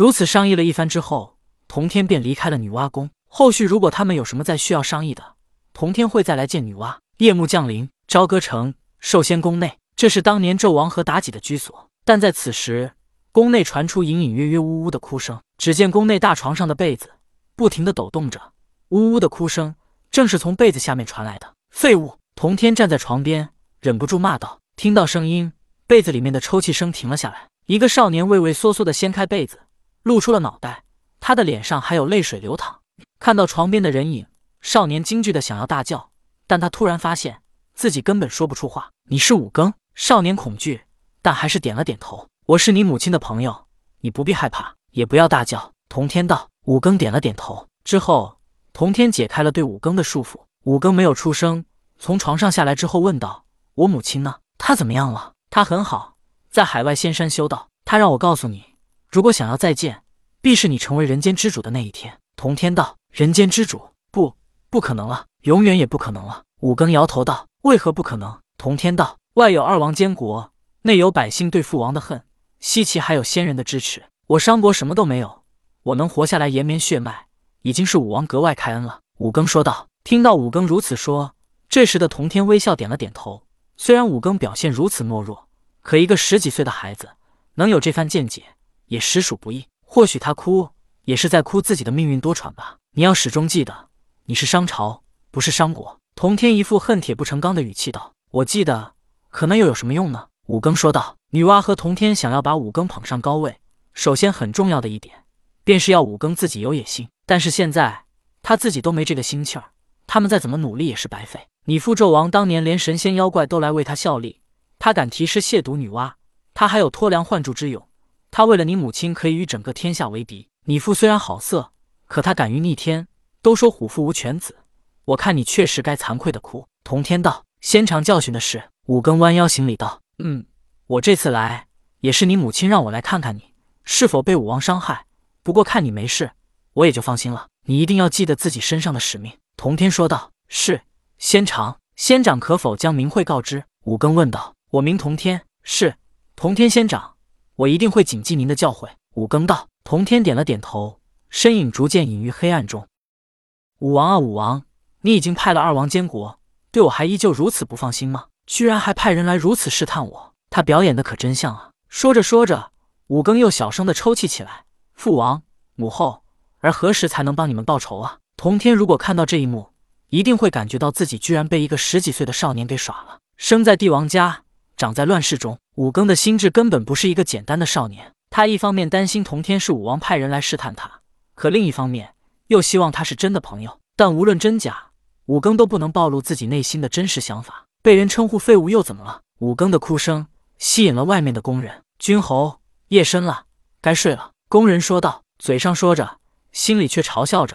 如此商议了一番之后，童天便离开了女娲宫。后续如果他们有什么再需要商议的，童天会再来见女娲。夜幕降临，朝歌城寿仙宫内，这是当年纣王和妲己的居所。但在此时，宫内传出隐隐约约呜呜的哭声。只见宫内大床上的被子不停的抖动着，呜呜的哭声正是从被子下面传来的。废物！童天站在床边，忍不住骂道。听到声音，被子里面的抽泣声停了下来。一个少年畏畏缩缩的掀开被子，露出了脑袋，他的脸上还有泪水流淌。看到床边的人影，少年惊惧的想要大叫，但他突然发现自己根本说不出话。你是五更？少年恐惧，但还是点了点头。我是你母亲的朋友，你不必害怕，也不要大叫。童天道。五更点了点头之后，童天解开了对五更的束缚。五更没有出声，从床上下来之后问道：“我母亲呢？她怎么样了？”“她很好，在海外仙山修道。她让我告诉你，如果想要再见，必是你成为人间之主的那一天。”童天道。人间之主，不，不可能了，永远也不可能了。五更摇头道：“为何不可能？”童天道：“外有二王监国，内有百姓对父王的恨，西岐还有仙人的支持，我商国什么都没有，我能活下来延绵血脉，已经是武王格外开恩了。”五更说道。听到五更如此说，这时的童天微笑点了点头。虽然五更表现如此懦弱，可一个十几岁的孩子能有这番见解，也实属不易。或许他哭，也是在哭自己的命运多舛吧。你要始终记得，你是商朝，不是商国。童天一副恨铁不成钢的语气道：“我记得，可能又有什么用呢？”五更说道：“女娲和童天想要把五更捧上高位，首先很重要的一点，便是要五更自己有野心。但是现在他自己都没这个心气儿，他们再怎么努力也是白费。你父纣王当年连神仙妖怪都来为他效力，他敢提诗亵渎女娲，他还有脱梁换柱之勇。他为了你母亲可以与整个天下为敌。你父虽然好色。”可他敢于逆天，都说虎父无犬子，我看你确实该惭愧的哭。童天道：“先尝教训的是。”五更弯腰行礼道：“嗯，我这次来也是你母亲让我来看看你是否被武王伤害。不过看你没事，我也就放心了。你一定要记得自己身上的使命。”童天说道：“是，仙长，仙长可否将名讳告知？”五更问道：“我名童天，是童天仙长，我一定会谨记您的教诲。”五更道：“童天点了点头。”身影逐渐隐于黑暗中。武王啊，武王，你已经派了二王监国，对我还依旧如此不放心吗？居然还派人来如此试探我，他表演的可真像啊！说着说着，武庚又小声的抽泣起来。父王、母后，而何时才能帮你们报仇啊？童天如果看到这一幕，一定会感觉到自己居然被一个十几岁的少年给耍了。生在帝王家，长在乱世中，武庚的心智根本不是一个简单的少年。他一方面担心童天是武王派人来试探他。可另一方面，又希望他是真的朋友。但无论真假，五更都不能暴露自己内心的真实想法。被人称呼废物又怎么了？五更的哭声吸引了外面的工人。君侯，夜深了，该睡了。工人说道，嘴上说着，心里却嘲笑着，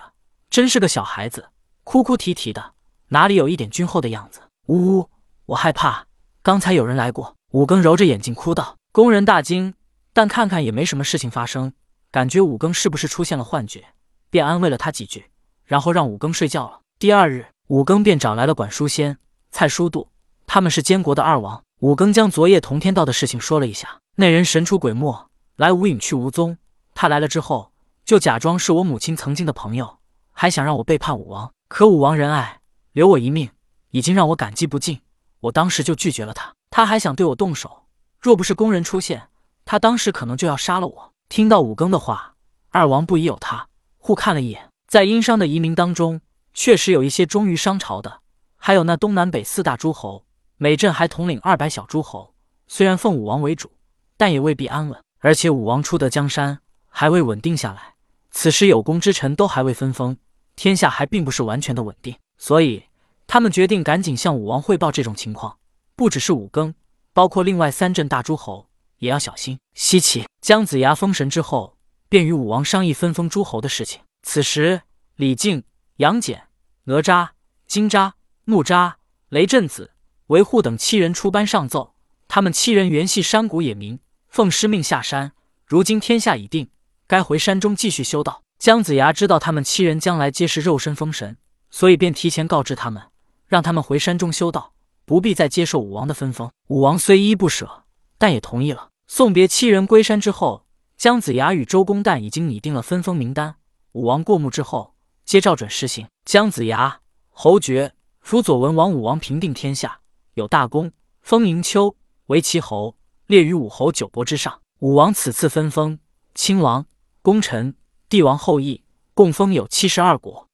真是个小孩子，哭哭啼啼的，哪里有一点君后的样子？呜呜，我害怕，刚才有人来过。五更揉着眼睛哭道。工人大惊，但看看也没什么事情发生。感觉五更是不是出现了幻觉，便安慰了他几句，然后让五更睡觉了。第二日，五更便找来了管书仙、蔡叔度，他们是监国的二王。五更将昨夜同天道的事情说了一下，那人神出鬼没，来无影去无踪。他来了之后，就假装是我母亲曾经的朋友，还想让我背叛武王。可武王仁爱，留我一命，已经让我感激不尽。我当时就拒绝了他，他还想对我动手。若不是工人出现，他当时可能就要杀了我。听到五更的话，二王不疑有他，互看了一眼。在殷商的移民当中，确实有一些忠于商朝的，还有那东南北四大诸侯，每镇还统领二百小诸侯。虽然奉武王为主，但也未必安稳。而且武王初得江山，还未稳定下来。此时有功之臣都还未分封，天下还并不是完全的稳定，所以他们决定赶紧向武王汇报这种情况。不只是五更，包括另外三镇大诸侯。也要小心。西岐姜子牙封神之后，便与武王商议分封诸侯的事情。此时，李靖、杨戬、哪吒、金吒、木吒、雷震子、韦护等七人出班上奏。他们七人原系山谷野民，奉师命下山。如今天下已定，该回山中继续修道。姜子牙知道他们七人将来皆是肉身封神，所以便提前告知他们，让他们回山中修道，不必再接受武王的分封。武王虽依依不舍。但也同意了。送别七人归山之后，姜子牙与周公旦已经拟定了分封名单，武王过目之后，皆照准施行。姜子牙侯爵，辅佐文王、武王平定天下，有大功，封营丘为齐侯，列于武侯九伯之上。武王此次分封亲王、功臣、帝王后裔，共封有七十二国。